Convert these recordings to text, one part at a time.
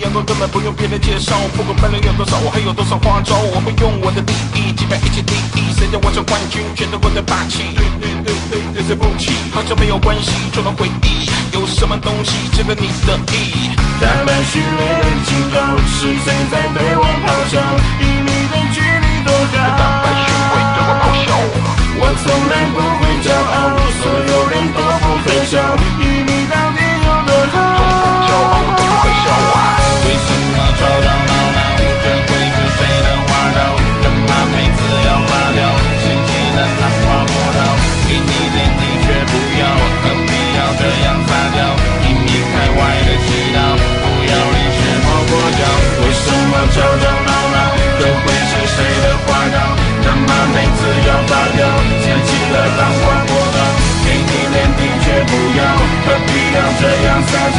阳光根本不用别人介绍。不管别人有多少，我还有多少花招。我会用我的第一击败一切敌意。谁叫我是冠军，全都我的霸气。对对对对，对对不起，好像没有关系，就能回忆。有什么东西值得你的意？打败虚伪的警告，是谁在对我咆哮？以你的距离多高？打败虚伪，对我咆哮。我从来不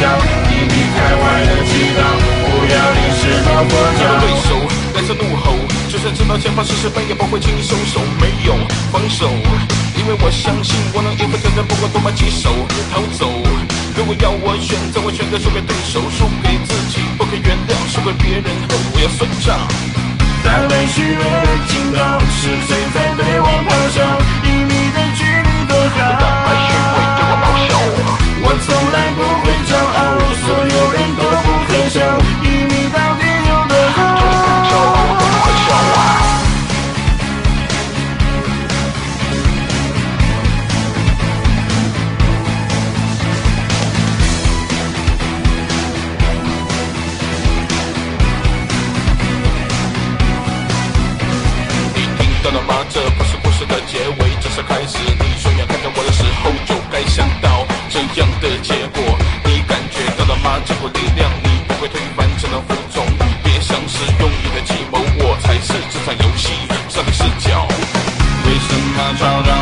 样撒娇？以你开外的祈祷，不要临时抱佛脚。对手带着怒吼，就算知道前方是失败，也不会轻易收手，没有防守，因为我相信我能应付挑战，不管多么棘手，逃走。如果要我选择，我选择输给对手，输给自己，不可原谅，输给别人，我要算账。打败虚伪的警告，是谁在对我咆哮？了吗？这不是故事的结尾，这是开始。你双眼看着我的时候，就该想到这样的结果。你感觉到了吗？这股力量，你不会推翻，只能服从。别想使用你的计谋，我才是这场游戏上帝视角。为什么找到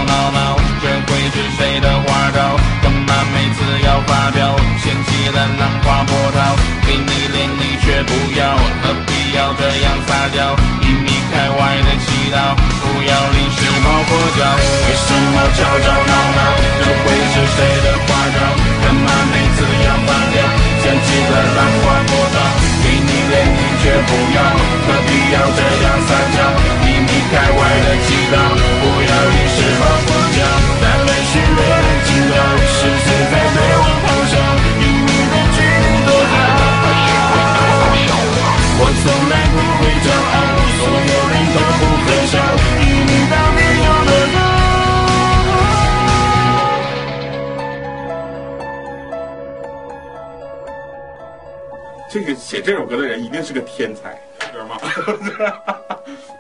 道，不要临时抱佛脚。为什么吵吵闹闹？这会是谁的花招？干嘛每次要发飙？嫌弃的浪花波涛，给你脸你却不要，何必要这样撒娇？你离开外的祈祷，不要临时这个写这首歌的人一定是个天才，知道吗？